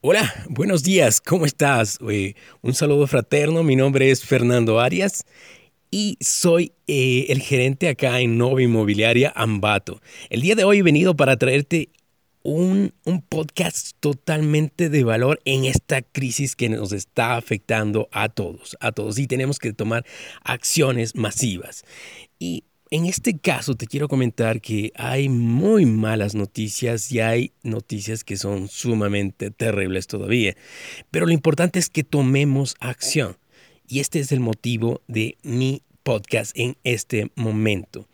Hola, buenos días, ¿cómo estás? un saludo fraterno, mi nombre es Fernando Arias y soy eh, el gerente acá en Nova Inmobiliaria Ambato. El día de hoy he venido para traerte un, un, podcast totalmente de valor en esta crisis que nos está afectando a todos, a todos, y tenemos que tomar acciones masivas. Y en este caso te quiero comentar que hay muy malas noticias y hay noticias que son sumamente terribles todavía. Pero lo importante es que tomemos acción. Y este es el motivo de mi podcast en este momento.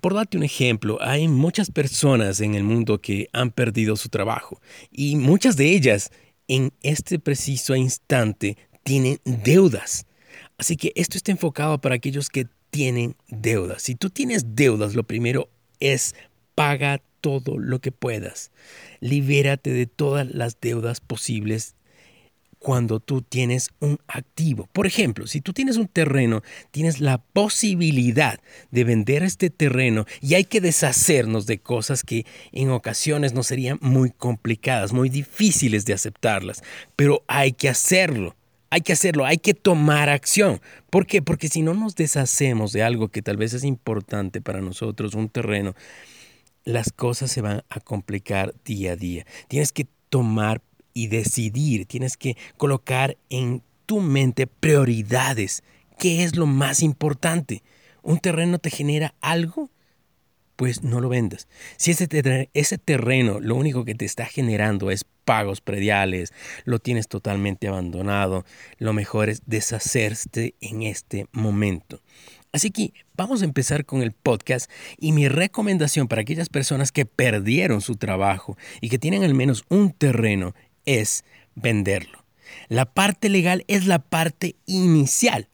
Por darte un ejemplo, hay muchas personas en el mundo que han perdido su trabajo y muchas de ellas en este preciso instante tienen deudas. Así que esto está enfocado para aquellos que tienen deudas. Si tú tienes deudas, lo primero es paga todo lo que puedas. Libérate de todas las deudas posibles cuando tú tienes un activo. Por ejemplo, si tú tienes un terreno, tienes la posibilidad de vender este terreno y hay que deshacernos de cosas que en ocasiones no serían muy complicadas, muy difíciles de aceptarlas, pero hay que hacerlo hay que hacerlo, hay que tomar acción. ¿Por qué? Porque si no nos deshacemos de algo que tal vez es importante para nosotros, un terreno, las cosas se van a complicar día a día. Tienes que tomar y decidir, tienes que colocar en tu mente prioridades. ¿Qué es lo más importante? ¿Un terreno te genera algo? Pues no lo vendas. Si ese, terreno lo único que te está generando es pagos prediales, lo tienes totalmente abandonado, lo mejor es deshacerse en este momento. Así que vamos a empezar con el podcast y mi recomendación para aquellas personas que perdieron su trabajo y que tienen al menos un terreno es venderlo. La parte legal es la parte inicial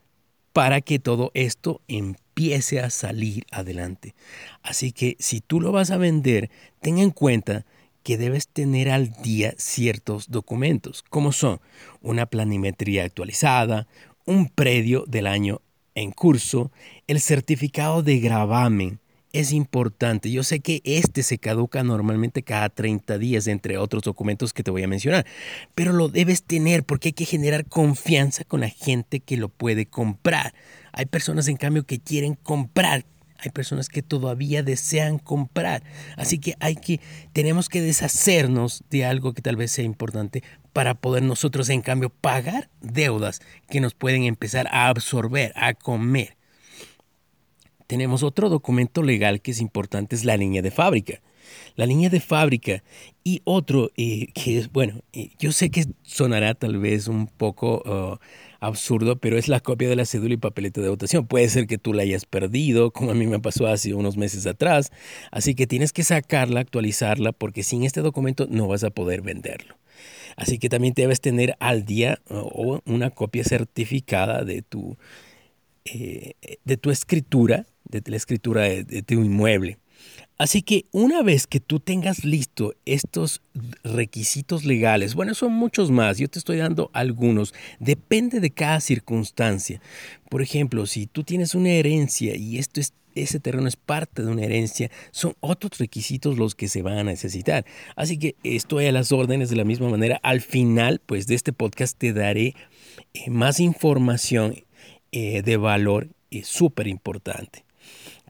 para que todo esto empiece a salir adelante. Así que si tú lo vas a vender, ten en cuenta que debes tener al día ciertos documentos, como son una planimetría actualizada, un predio del año en curso, el certificado de gravamen, es importante. Yo sé que este se caduca normalmente cada 30 días, entre otros documentos que te voy a mencionar, pero lo debes tener porque hay que generar confianza con la gente que lo puede comprar. Hay personas, en cambio, que quieren comprar. Hay personas que todavía desean comprar. Así que hay que, tenemos que deshacernos de algo que tal vez sea importante para poder nosotros, en cambio, pagar deudas que nos pueden empezar a absorber, a comer tenemos otro documento legal que es importante, es la línea de fábrica. La línea de fábrica y otro eh, que es, bueno, eh, yo sé que sonará tal vez un poco uh, absurdo, pero es la copia de la cédula y papeleta de votación. Puede ser que tú la hayas perdido, como a mí me pasó hace unos meses atrás. Así que tienes que sacarla, actualizarla, porque sin este documento no vas a poder venderlo. Así que también debes tener al día uh, una copia certificada de tu, eh, de tu escritura de la escritura de, tu inmueble. Así que una vez que tú tengas listo estos requisitos legales, bueno, son muchos más, yo te estoy dando algunos, depende de cada circunstancia. Por ejemplo, si tú tienes una herencia y esto es, ese terreno es parte de una herencia, son otros requisitos los que se van a necesitar. Así que estoy a las órdenes de la misma manera. Al final, pues de este podcast te daré eh, más información eh, de valor y súper importante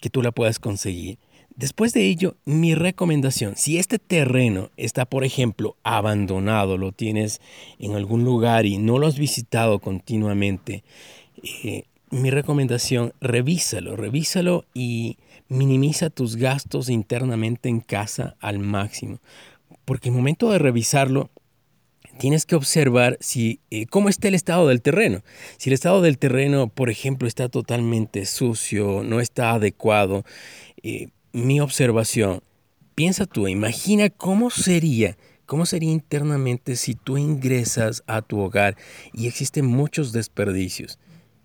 que tú la puedas conseguir. Después de ello, mi recomendación, si este terreno está, por ejemplo, abandonado, lo tienes en algún lugar y no lo has visitado continuamente, eh, mi recomendación, revísalo, revísalo y minimiza tus gastos internamente en casa al máximo. Porque el momento de revisarlo, tienes que observar si, eh, cómo está el estado del terreno. Si el estado del terreno, por ejemplo, está totalmente sucio, no está adecuado, eh, mi observación, piensa tú, imagina cómo sería, cómo sería internamente si tú ingresas a tu hogar y existen muchos desperdicios.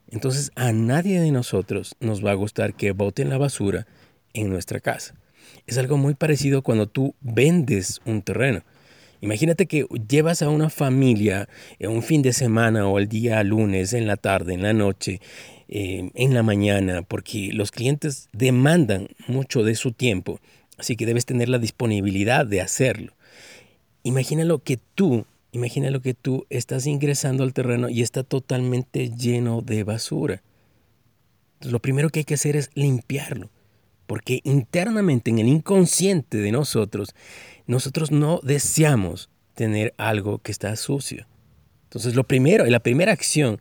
Entonces a nadie de nosotros nos va a gustar que boten la basura en nuestra casa. Es algo muy parecido cuando tú vendes un terreno. Imagínate que llevas a una familia en un fin de semana o el día lunes, en la tarde, en la noche, eh, en la mañana, porque los clientes demandan mucho de su tiempo, así que debes tener la disponibilidad de hacerlo. imagínalo que tú, imagínalo que tú estás ingresando al terreno y está totalmente lleno de basura. Lo primero que hay que hacer es limpiarlo, porque internamente en el inconsciente de nosotros, nosotros no deseamos tener algo que está sucio. Entonces, lo primero, la primera acción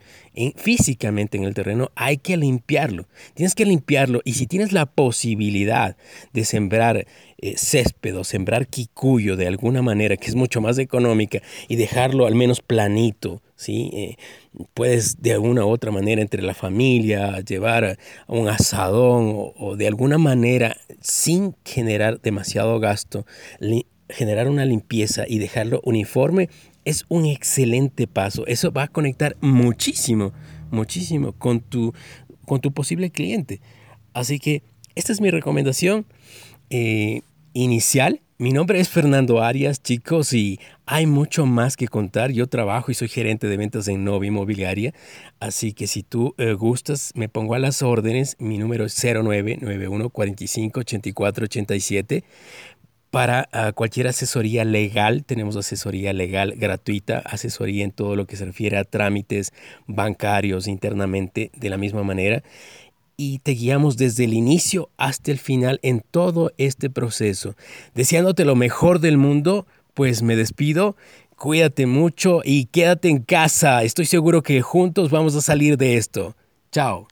físicamente en el terreno, hay que limpiarlo. Tienes que limpiarlo y si tienes la posibilidad de sembrar eh, césped o sembrar quicuyo de alguna manera, que es mucho más económica, y dejarlo al menos planito, ¿sí? Eh, puedes de alguna u otra manera entre la familia llevar un asadón o, o de alguna manera sin generar demasiado gasto, generar una limpieza y dejarlo uniforme es un excelente paso. Eso va a conectar muchísimo, muchísimo con tu, con tu posible cliente. Así que esta es mi recomendación eh, inicial. Mi nombre es Fernando Arias, chicos, y hay mucho más que contar. Yo trabajo y soy gerente de ventas en Nova Inmobiliaria, así que si tú eh, gustas, me pongo a las órdenes. Mi número es 0991 45 84 87 para ah, cualquier asesoría legal. Tenemos asesoría legal gratuita, asesoría en todo lo que se refiere a trámites bancarios internamente de la misma manera. Y te guiamos desde el inicio hasta el final en todo este proceso. Deseándote lo mejor del mundo, pues me despido. Cuídate mucho y quédate en casa. Estoy seguro que juntos vamos a salir de esto. Chao.